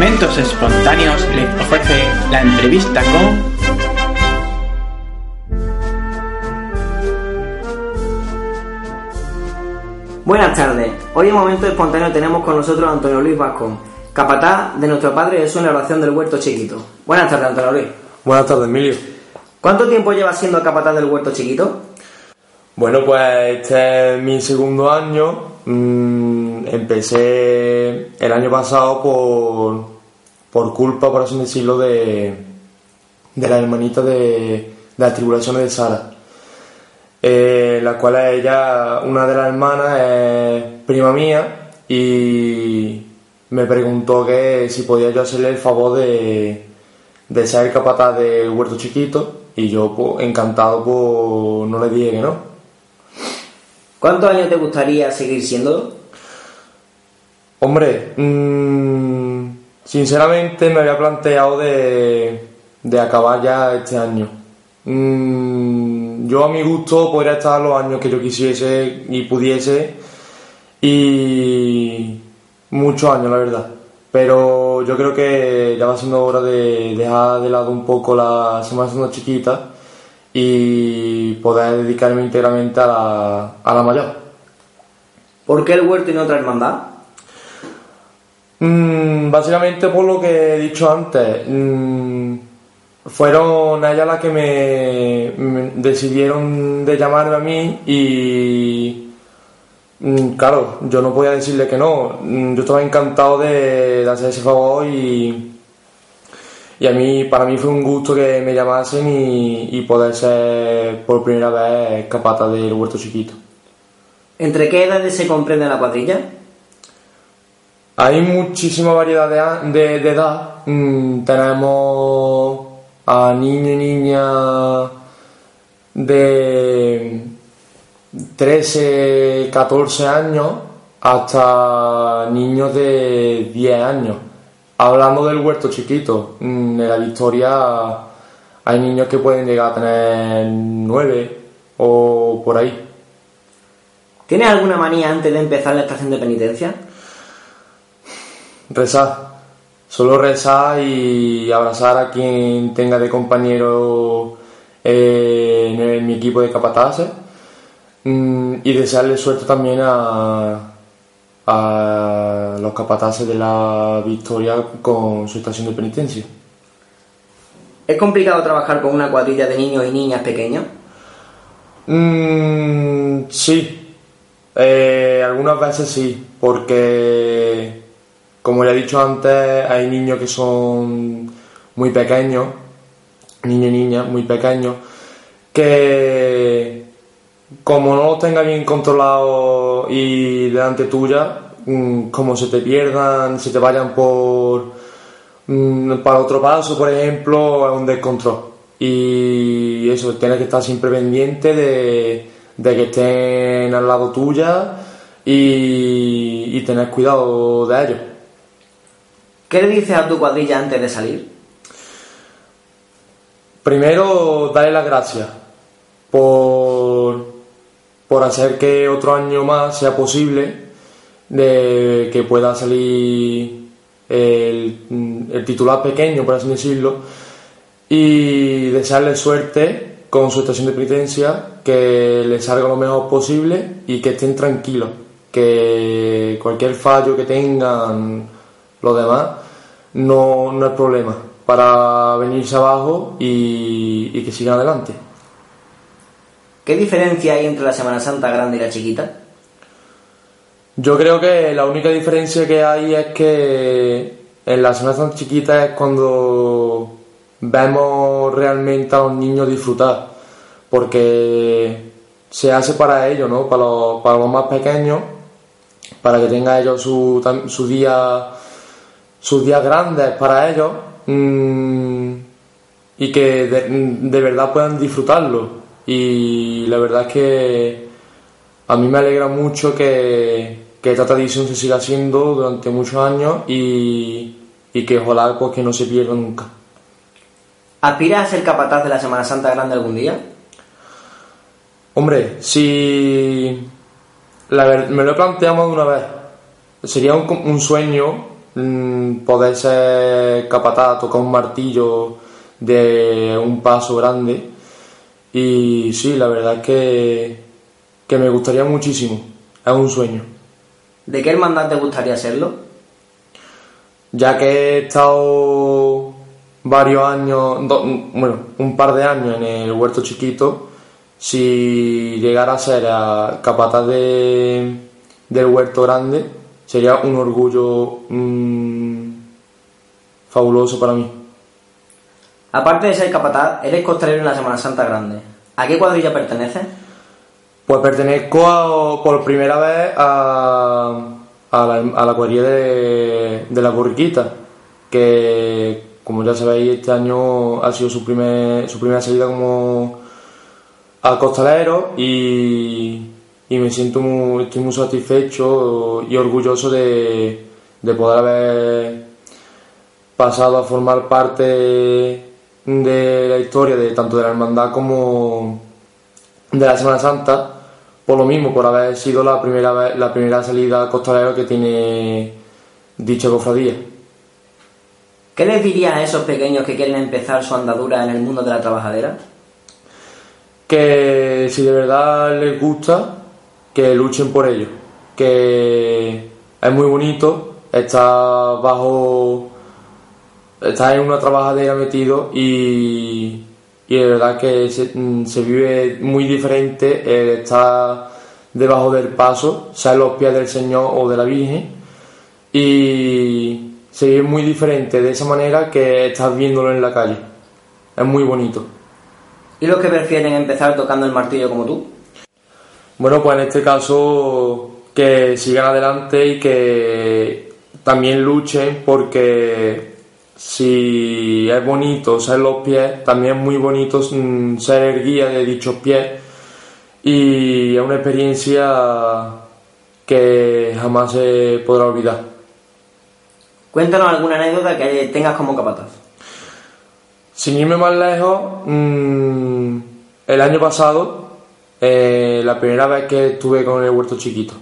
Momentos Espontáneos le ofrece la entrevista con... Buenas tardes. Hoy en Momento Espontáneo tenemos con nosotros a Antonio Luis Vasco, capataz de nuestro Padre Jesús en la oración del Huerto Chiquito. Buenas tardes, Antonio Luis. Buenas tardes, Emilio. ¿Cuánto tiempo lleva siendo capataz del Huerto Chiquito? Bueno, pues este es mi segundo año. Mm, empecé el año pasado por, por culpa, por así decirlo, de, de la hermanita de, de las tribulaciones de Sara. Eh, la cual es ella, una de las hermanas, es prima mía y me preguntó que si podía yo hacerle el favor de, de ser capataz del huerto chiquito y yo pues, encantado pues no le dije que no. ¿Cuántos años te gustaría seguir siendo? Hombre, mm, sinceramente me había planteado de, de acabar ya este año. Mm, yo a mi gusto podría estar los años que yo quisiese y pudiese y muchos años la verdad. Pero yo creo que ya va siendo hora de dejar de lado un poco la Semana Santa chiquita y poder dedicarme íntegramente a la, a la mayor. ¿Por qué el huerto y no otra hermandad? Mm, básicamente por lo que he dicho antes. Mm, fueron ellas las que me, decidieron de llamarme a mí y mm, claro, yo no podía decirle que no. Mm, Yo estaba encantado de, de hacer ese favor y, y a mí, para mí fue un gusto que me llamasen y, y poder ser por primera vez capata del huerto chiquito. ¿Entre qué edades se comprende la cuadrilla? Hay muchísima variedad de, de edad. Mm, tenemos a niños y niñas de 13, 14 años hasta niños de 10 años. Hablando del huerto chiquito, mm, en la Victoria hay niños que pueden llegar a tener 9 o por ahí. ¿Tienes alguna manía antes de empezar la estación de penitencia? Rezar. Solo rezar y abrazar a quien tenga de compañero eh, en, el- mi equipo de capataces. Mm, y desearle suerte también a, a los capataces de la Victoria con su estación de penitencia. ¿Es complicado trabajar con una cuadrilla de niños y niñas pequeños? Mm, sí, Eh, algunas veces sí, porque como ya he dicho antes, hay niños que son muy pequeños, niños y niñas muy pequeños, que como no los tenga bien controlados y delante tuya, mm, como se te pierdan, se te vayan por mm, para otro paso, por ejemplo, es un descontrol. Y eso, tienes que estar siempre pendiente de, de que estén al lado tuya y tener cuidado de ellos. ¿Qué le dices a tu cuadrilla antes de salir? Primero, darle las gracias por, por hacer que otro año más sea posible, de que pueda salir el, titular pequeño, por así decirlo, y desearle suerte con su estación de penitencia, que le salga lo mejor posible y que estén tranquilos, que cualquier fallo que tengan los demás no, no es problema para venirse abajo y, y que sigan adelante. ¿Qué diferencia hay entre la Semana Santa grande y la chiquita? Yo creo que la única diferencia que hay es que en la Semana Santa chiquita es cuando vemos realmente a los niños disfrutar, porque se hace para ellos, ¿no? Para los, para los más pequeños, para que tengan ellos su, su día, sus días grandes para ellos mm, y que de, de verdad puedan disfrutarlo. Y la verdad es que a mí me alegra mucho que, que esta tradición se siga haciendo durante muchos años y, y que ojalá pues, que no se pierda nunca. ¿Aspiras a ser capataz de la Semana Santa grande algún día? Hombre, si la me lo he planteado más de una vez, sería un, un sueño, poder ser capataz, tocar un martillo de un paso grande. Y sí, la verdad es que, que me gustaría muchísimo. Es un sueño. ¿De qué hermandad te gustaría serlo? Ya que he estado varios años, do- bueno, un par de años en el huerto chiquito, si llegara a ser a capataz de, del huerto grande, sería un orgullo mm, fabuloso para mí. Aparte de ser capataz, eres costalero en la Semana Santa Grande. ¿A qué cuadrilla perteneces? Pues pertenezco a- por primera vez a, a la, a la cuadrilla de, de la borriquita, que como ya sabéis este año ha sido su, primer, su primera salida como a costalero y, y me siento muy, estoy muy satisfecho y orgulloso de, de poder haber pasado a formar parte de la historia de tanto de la hermandad como de la Semana Santa por lo mismo, por haber sido la primera vez- la primera salida costalero que tiene dicha cofradía. ¿Qué les dirías a esos pequeños que quieren empezar su andadura en el mundo de la trabajadera? Que si de verdad les gusta, que luchen por ello. Que es muy bonito, está bajo. está en una trabajadera metido y. y de verdad que se, mm, se vive muy diferente el estar debajo del paso, sea en los pies del Señor o de la Virgen. Y se vive muy diferente de esa manera que estás viéndolo en la calle. Es muy bonito. ¿Y los que prefieren empezar tocando el martillo como tú? Bueno, pues en este caso que sigan adelante y que también luchen porque si es bonito ser los pies, también es muy bonito mm, ser el guía de dichos pies y es una experiencia que jamás se podrá olvidar. Cuéntanos alguna anécdota que tengas como capataz. Sin irme más lejos, mm, el año pasado, eh, la primera vez que estuve con el huerto chiquito,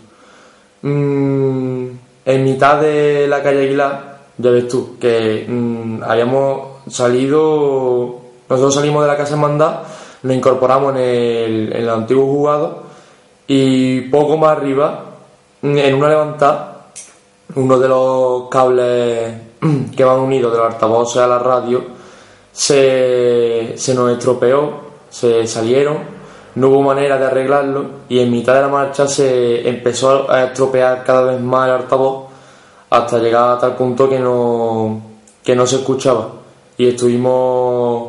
mm, en mitad de la calle Aguilar, ya ves tú, que mm, habíamos salido, nosotros salimos de la casa hermandad, nos incorporamos en el, en el antiguo jugado y poco más arriba, mm, en una levantada, uno de los cables que van unidos de los altavoces a la radio se, se nos estropeó, se salieron, no hubo manera de arreglarlo y en mitad de la marcha se empezó a estropear cada vez más el altavoz hasta llegar a tal punto que no, que no se escuchaba y estuvimos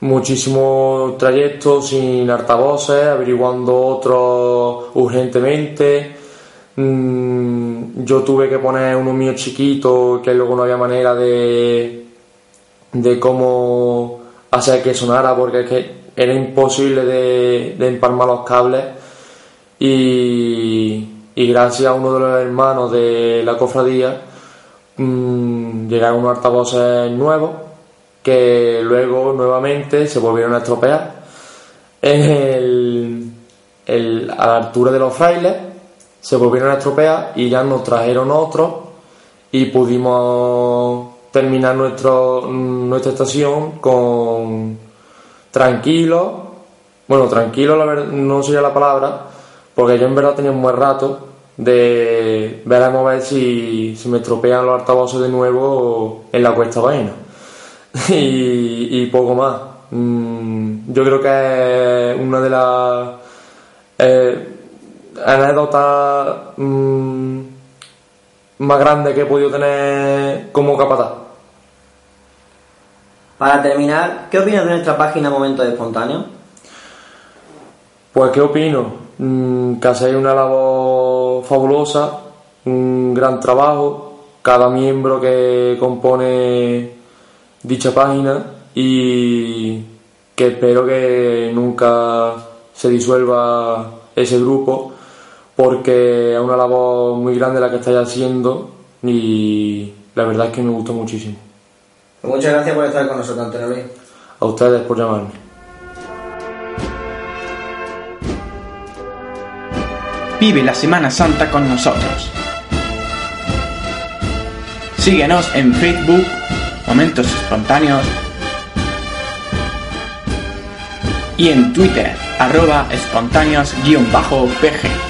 muchísimos trayectos sin altavoces, averiguando otros urgentemente. Mm, yo tuve que poner uno mío chiquito que luego no había manera de, de cómo hacer que sonara porque es que era imposible de, de empalmar los cables. Y, y gracias a uno de los hermanos de la cofradía mm, llegaron unos altavoces nuevos que luego nuevamente se volvieron a estropear. El, el- a la altura de los frailes se volvieron a estropear y ya nos trajeron otros y pudimos terminar nuestro, nuestra estación con tranquilo bueno tranquilo la verdad, no sería la palabra porque yo en verdad tenía un buen rato de veremos a ver si, si me estropean los altavoces de nuevo en la cuesta vaina y, y poco más. Mm, yo creo que es una de las eh, anécdotas mm, más grandes que he podido tener como capataz. Para terminar, ¿qué opinas de nuestra página Momento de Espontáneo? Pues, ¿qué opino? Mm, que hacéis una labor fabulosa, un gran trabajo, cada miembro que compone dicha página y que espero que nunca se disuelva ese grupo porque es una labor muy grande la que estáis haciendo y la verdad es que me gustó muchísimo. Pues muchas gracias por estar con nosotros, Antonio Luis. A ustedes por llamarme. Vive la Semana Santa con nosotros. Síguenos en Facebook, Momentos Espontáneos, y en Twitter, arroba espontáneos-pg.